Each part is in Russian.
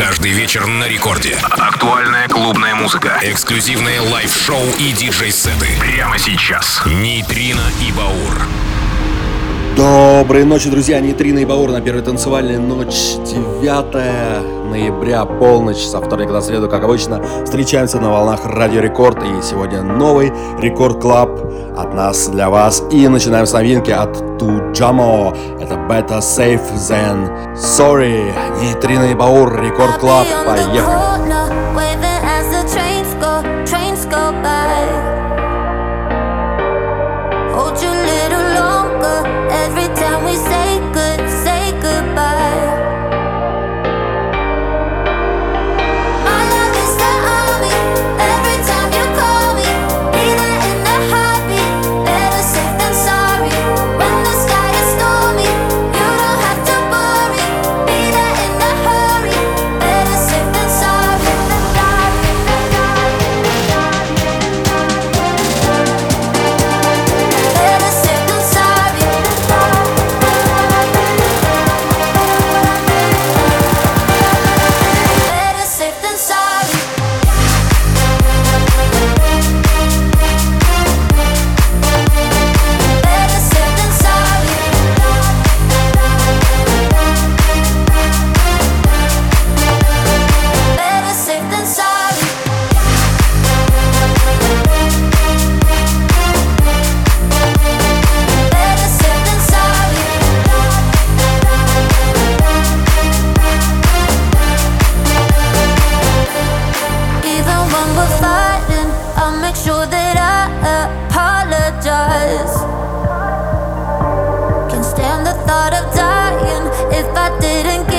Каждый вечер на рекорде. Актуальная клубная музыка. Эксклюзивные live-шоу и диджей-сеты. Прямо сейчас. Нейтрино и Баур. Доброй ночи, друзья! Нейтрино и Баур на первой танцевальной ночь 9 ноября, полночь, со вторника до среду, как обычно, встречаемся на волнах Радио Рекорд. И сегодня новый Record Club от нас для вас. И начинаем с новинки от Tujamo. Это Better Safe Than Sorry. Нейтрина и Баур, Рекорд Клаб. Поехали! make sure that I apologize. Can't stand the thought of dying if I didn't.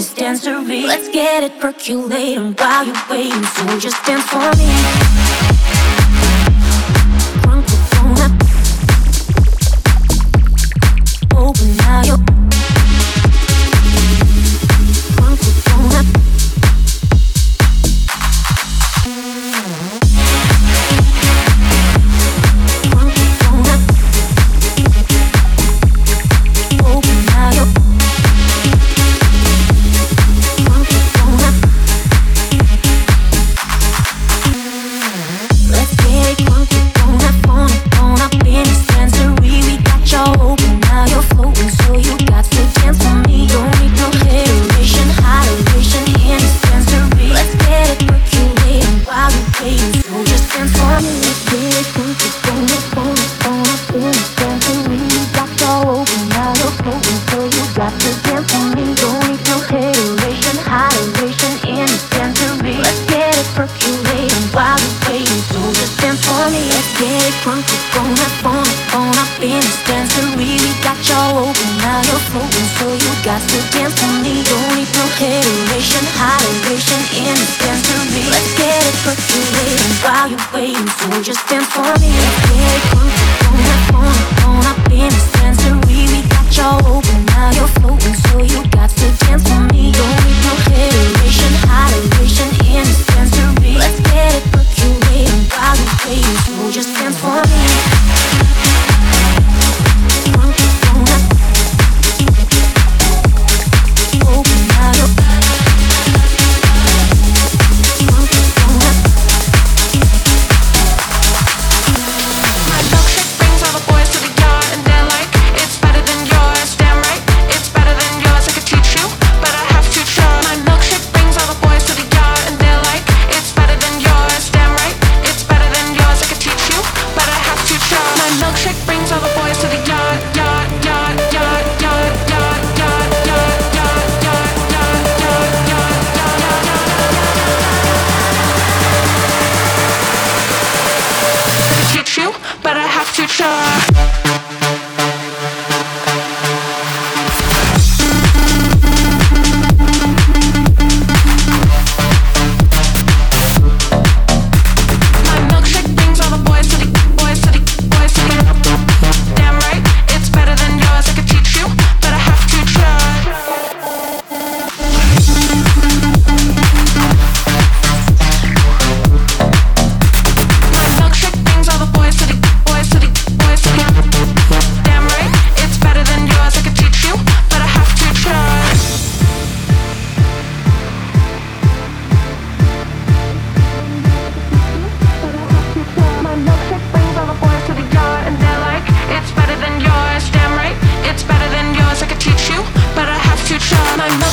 this dance me. Let's get it percolating while you're waiting. So just dance for me.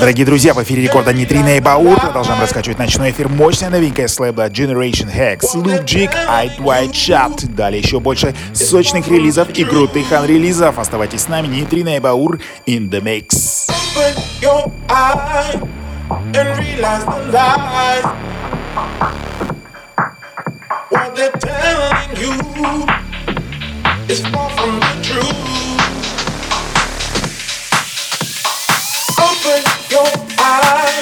Дорогие друзья, в эфире рекорда Нитрина и Баур. Продолжаем раскачивать ночной эфир. Мощная новинка с лейбла Generation Hex. Loop Jig, Eyed White Shot. Далее еще больше сочных релизов и крутых анрелизов. Оставайтесь с нами. Нитрина и Баур in the mix. What they're telling you is far from the truth. Your eyes,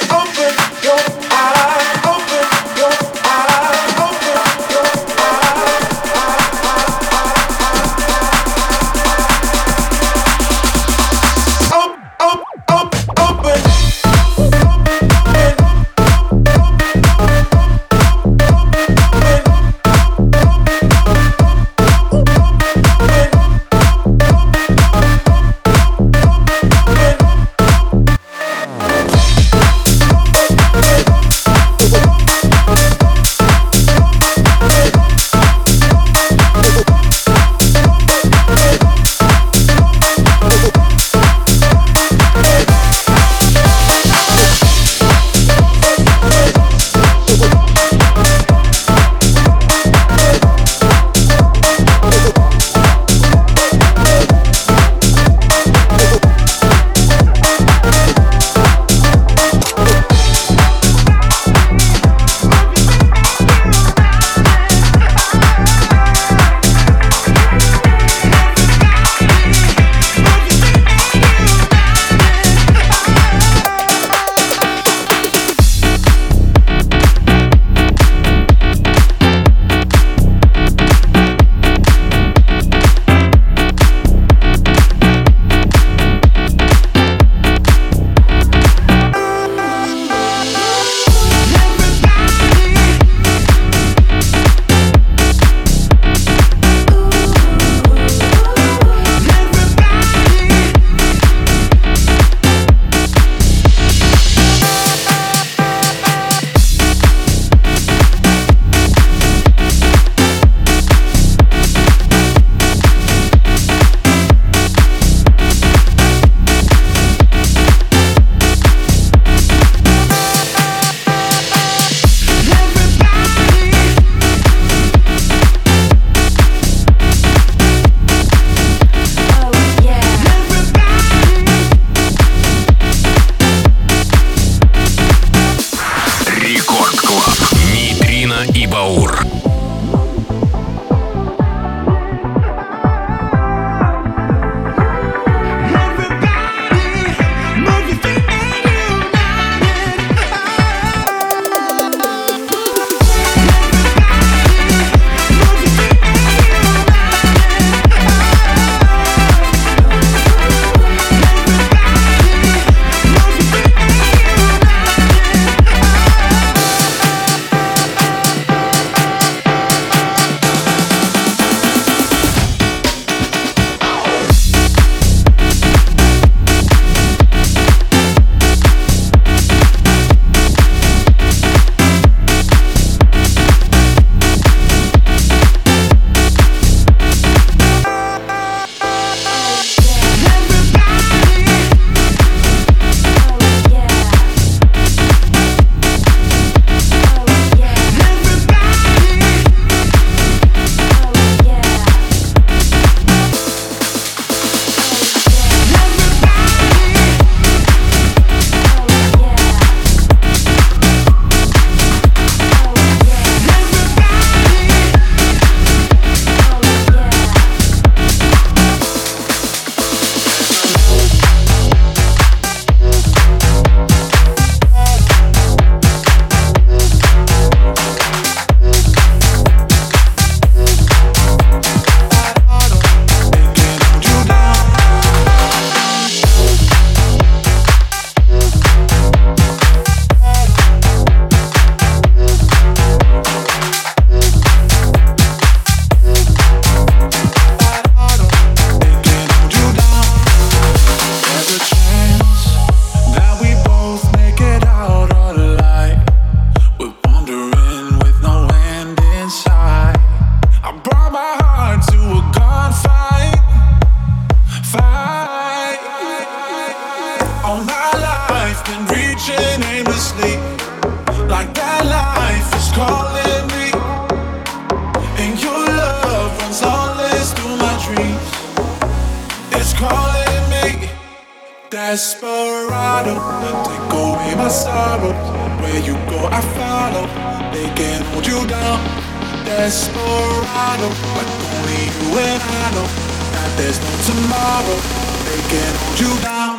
there's no tomorrow. They can hold you down.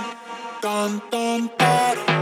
Dun, dun, dun,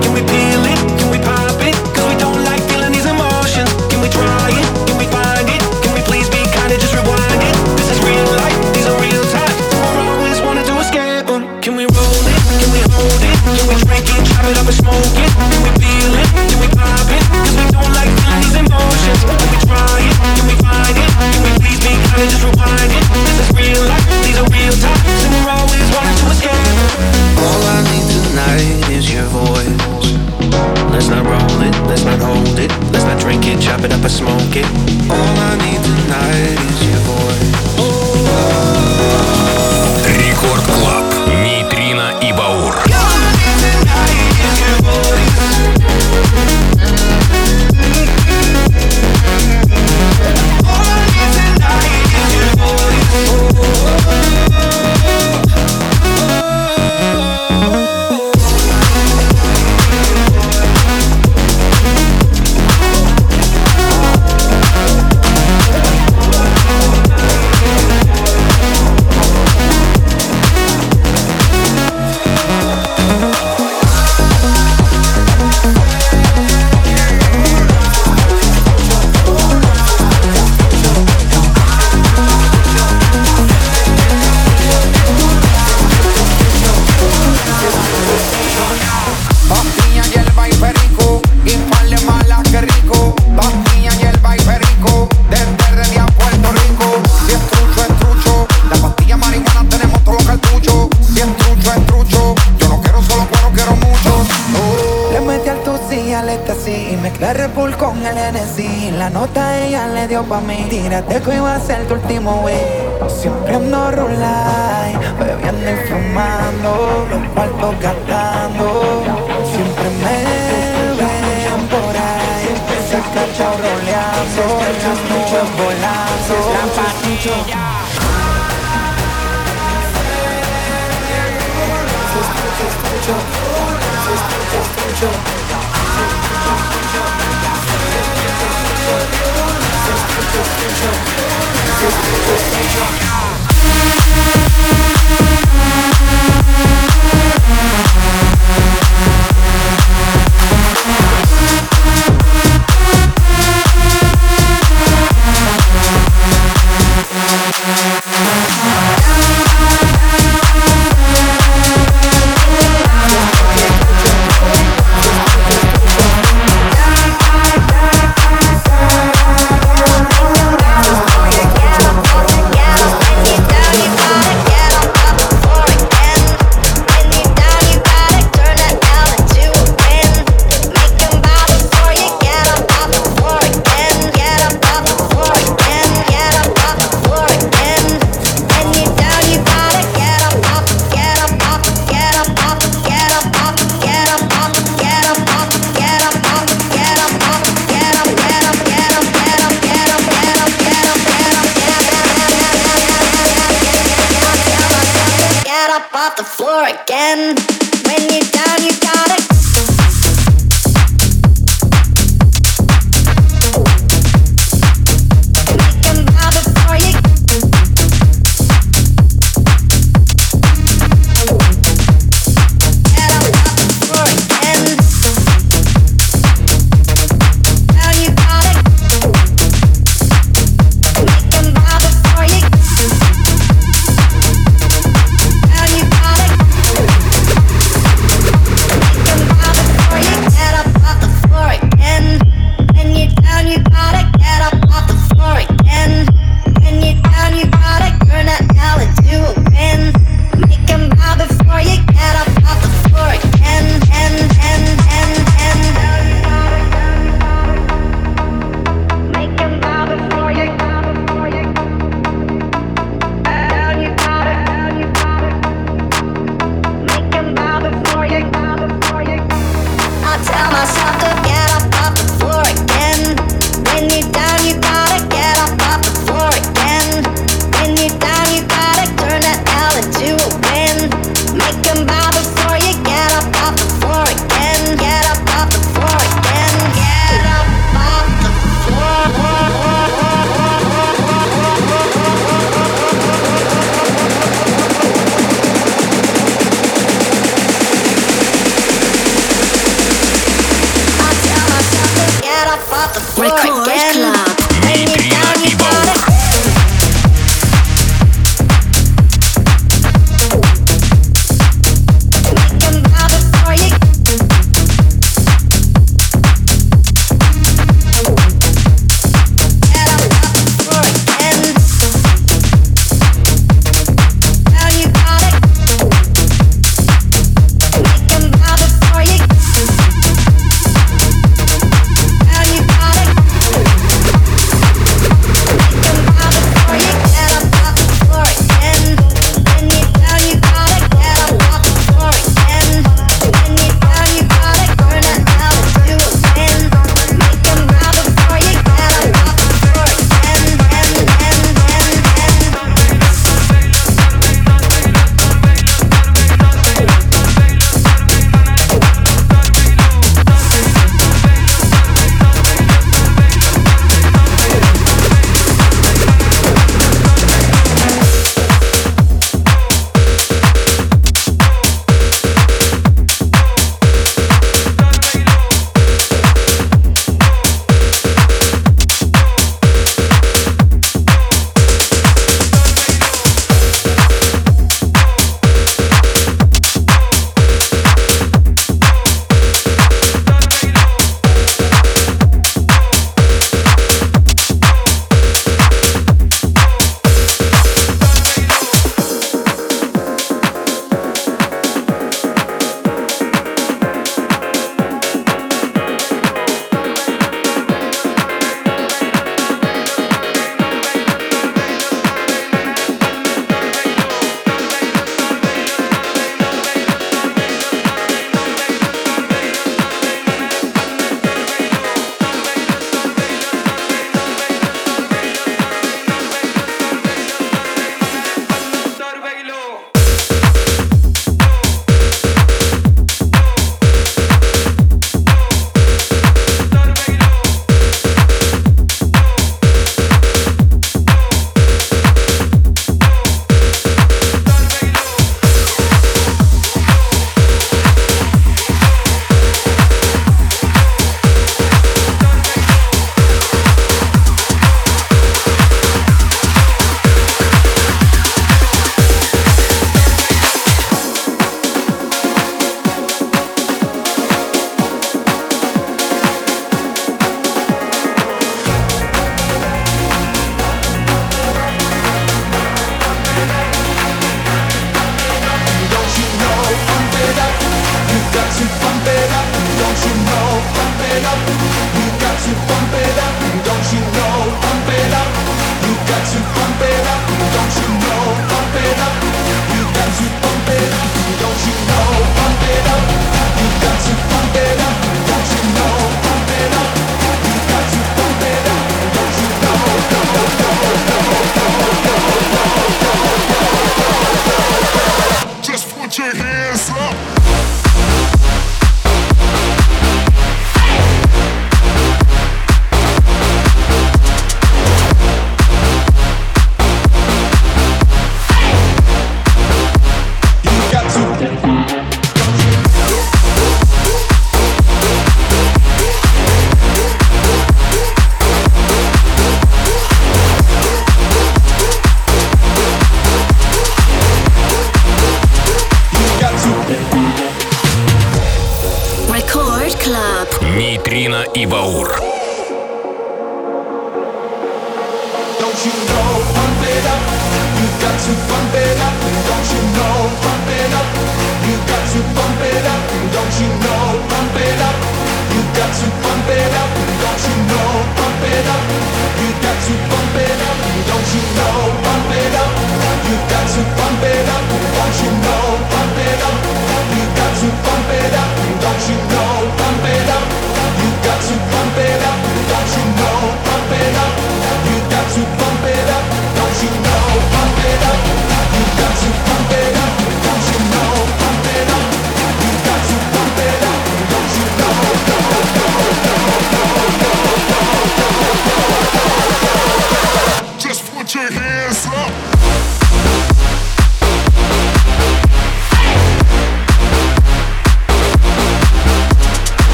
Can we peel it? not roll it, let's not hold it, let's not drink it, chop it up I smoke it. All I need tonight is your boy. Record club. ella le dio pa' mí. Tírate que iba a ser tu último wey. Siempre ando rulay, bebiendo y fumando, los cuartos gastando. Siempre me ven por ahí, Siempre se cachao roleando, los muchos volazos, la. Se escucha, escucha, se escucha. Yeah.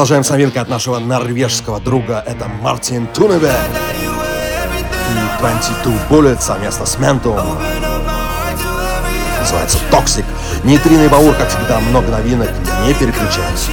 продолжаем с новинкой от нашего норвежского друга. Это Martin Tungevaag и 22Bullets совместно с Ментом. Называется «Toxic». Нейтрино и Баур, как всегда, много новинок. Не переключайтесь.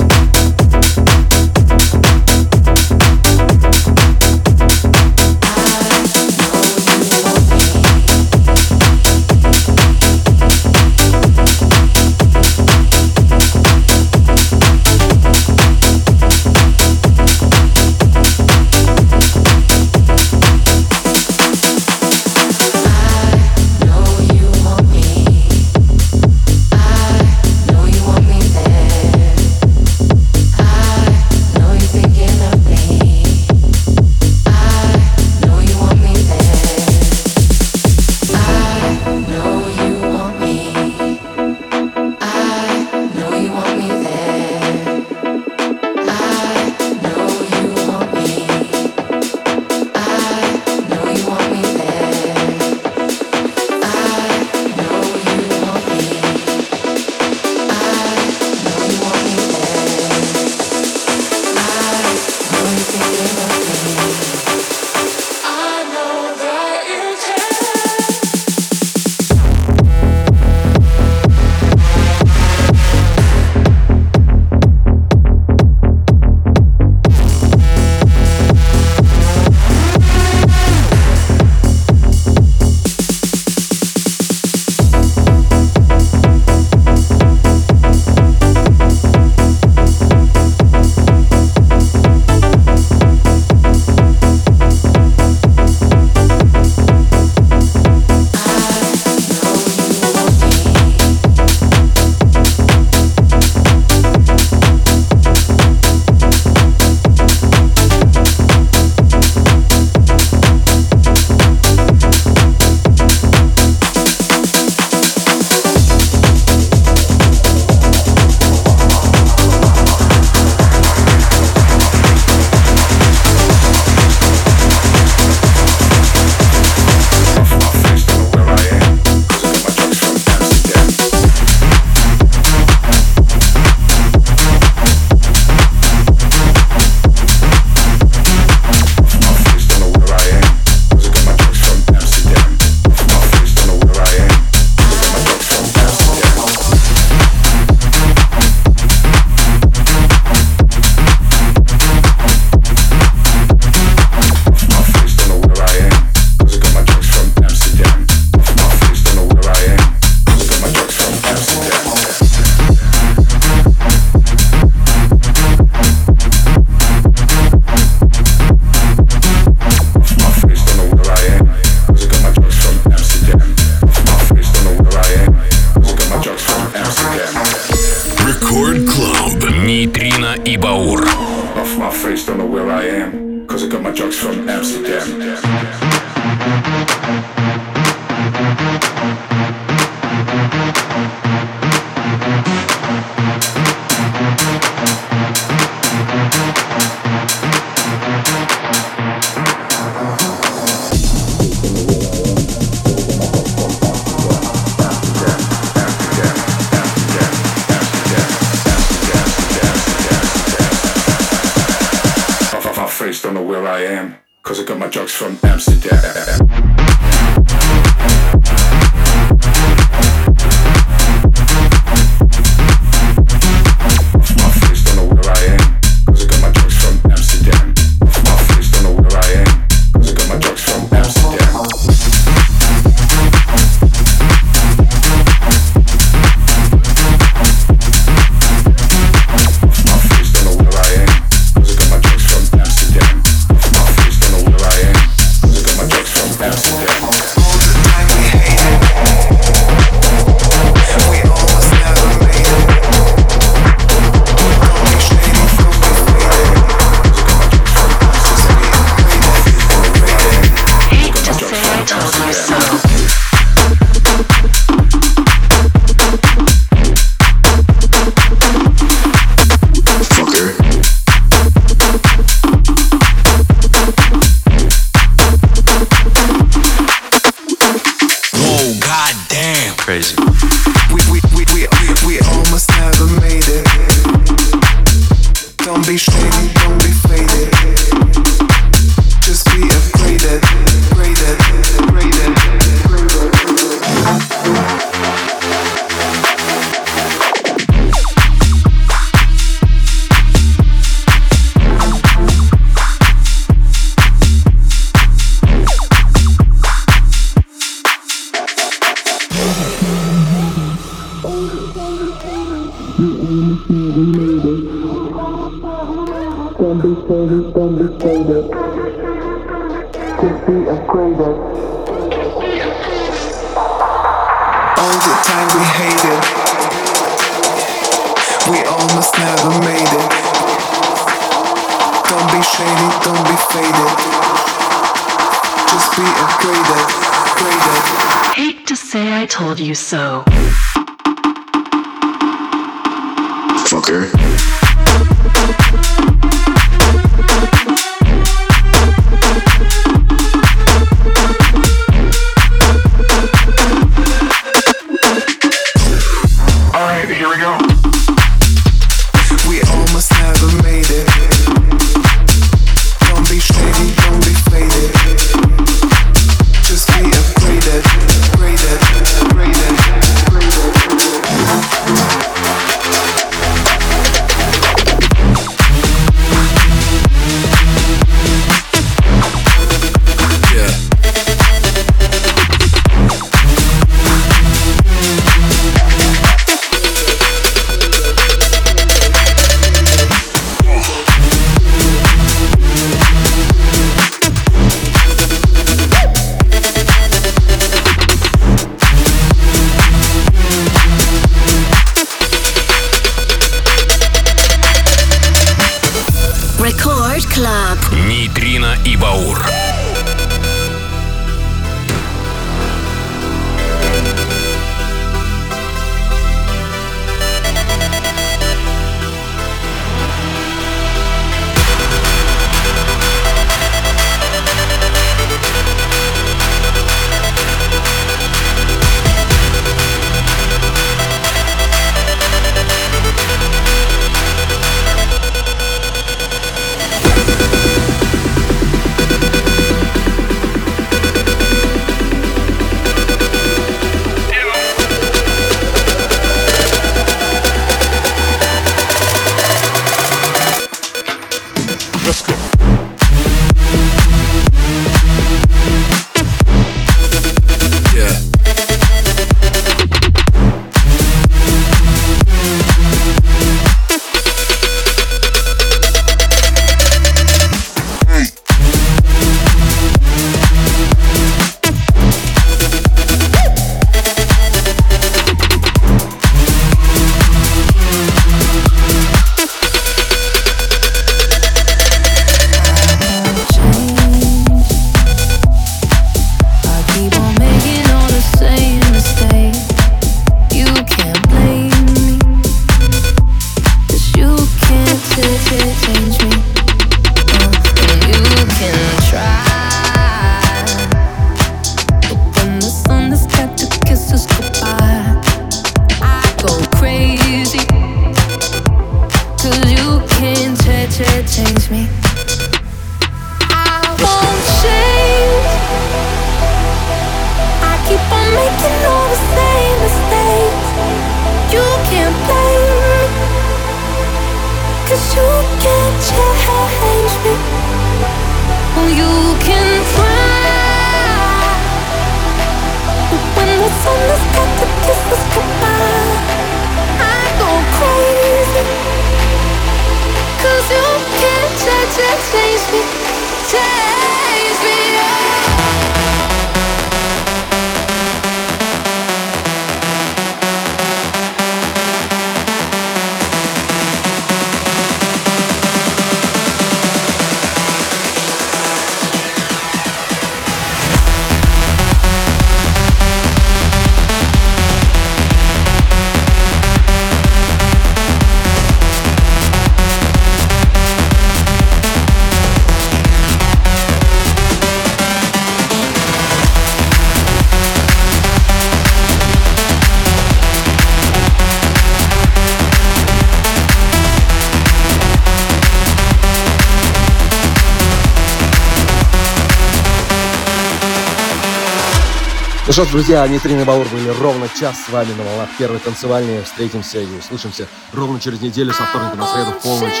Что ж, друзья, Нитрин и Баур были ровно час с вами на волнах первой танцевальной. Встретимся и услышимся ровно через неделю со вторника на среду в полночь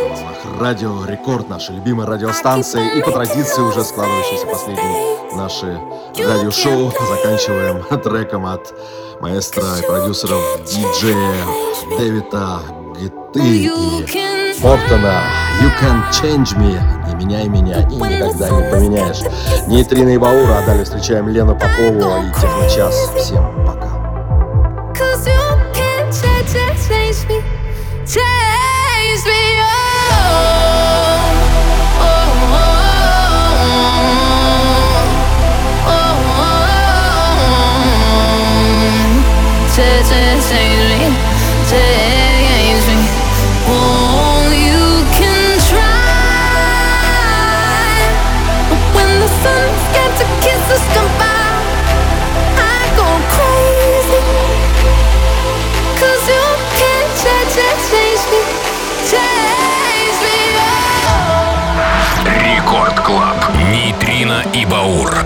на волнах Радио Рекорд, наша любимая радиостанция. И по традиции уже складывающиеся последние наши радиошоу заканчиваем треком от маэстро и продюсеров диджея Дэвида Гиты и Фортона You Can Change Me меняй меня и никогда не поменяешь. Нейтрина и Баура, а далее встречаем Лену Попову и Техночас. Всем пока. и Баур.